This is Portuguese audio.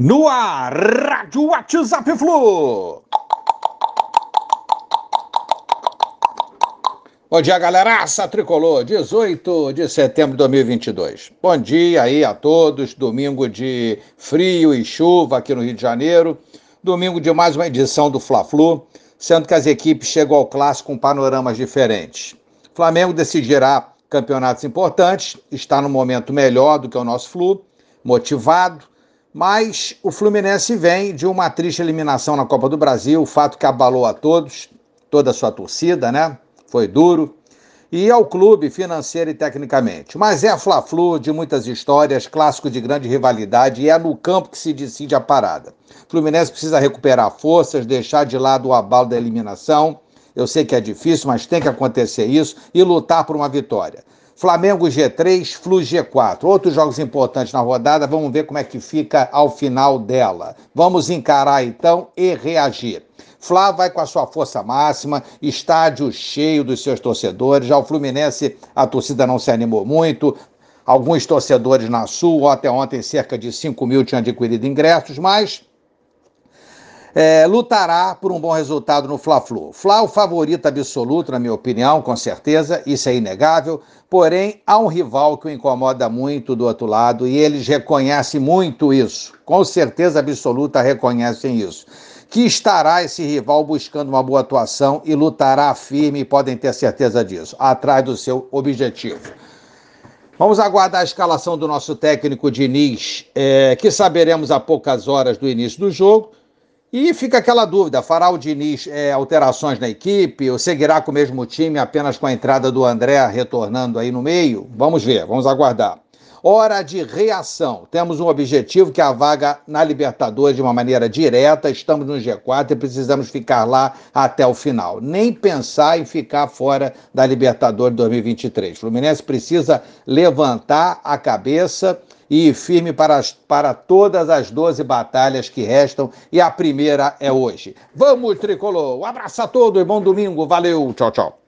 No ar, Rádio WhatsApp Flu. Bom dia, galeraça tricolor, 18 de setembro de 2022. Bom dia aí a todos, domingo de frio e chuva aqui no Rio de Janeiro, domingo de mais uma edição do Fla-Flu, sendo que as equipes chegam ao clássico com panoramas diferentes. Flamengo decidirá campeonatos importantes, está no momento melhor do que o nosso Flu, motivado, mas o Fluminense vem de uma triste eliminação na Copa do Brasil, fato que abalou a todos, toda a sua torcida, né? Foi duro. E ao clube financeiro e tecnicamente. Mas é a Fla-Flu de muitas histórias, clássico de grande rivalidade, e é no campo que se decide a parada. O Fluminense precisa recuperar forças, deixar de lado o abalo da eliminação. Eu sei que é difícil, mas tem que acontecer isso e lutar por uma vitória. Flamengo G3, Flu G4. Outros jogos importantes na rodada, vamos ver como é que fica ao final dela. Vamos encarar então e reagir. Flá vai com a sua força máxima, estádio cheio dos seus torcedores. Já o Fluminense, a torcida não se animou muito. Alguns torcedores na Sul, até ontem cerca de 5 mil tinham adquirido ingressos, mas é, lutará por um bom resultado no Fla-Flu. Fla, o favorito absoluto, na minha opinião, com certeza, isso é inegável. Porém, há um rival que o incomoda muito do outro lado e eles reconhecem muito isso. Com certeza absoluta reconhecem isso. Que estará esse rival buscando uma boa atuação e lutará firme, podem ter certeza disso, atrás do seu objetivo. Vamos aguardar a escalação do nosso técnico Diniz, é, que saberemos a poucas horas do início do jogo. E fica aquela dúvida: fará o Diniz é, alterações na equipe ou seguirá com o mesmo time apenas com a entrada do André retornando aí no meio? Vamos ver, vamos aguardar. Hora de reação. Temos um objetivo que é a vaga na Libertadores de uma maneira direta. Estamos no G4 e precisamos ficar lá até o final. Nem pensar em ficar fora da Libertadores 2023. O Fluminense precisa levantar a cabeça e firme para, para todas as 12 batalhas que restam, e a primeira é hoje. Vamos, tricolor! Um abraço a todos, bom domingo, valeu, tchau, tchau.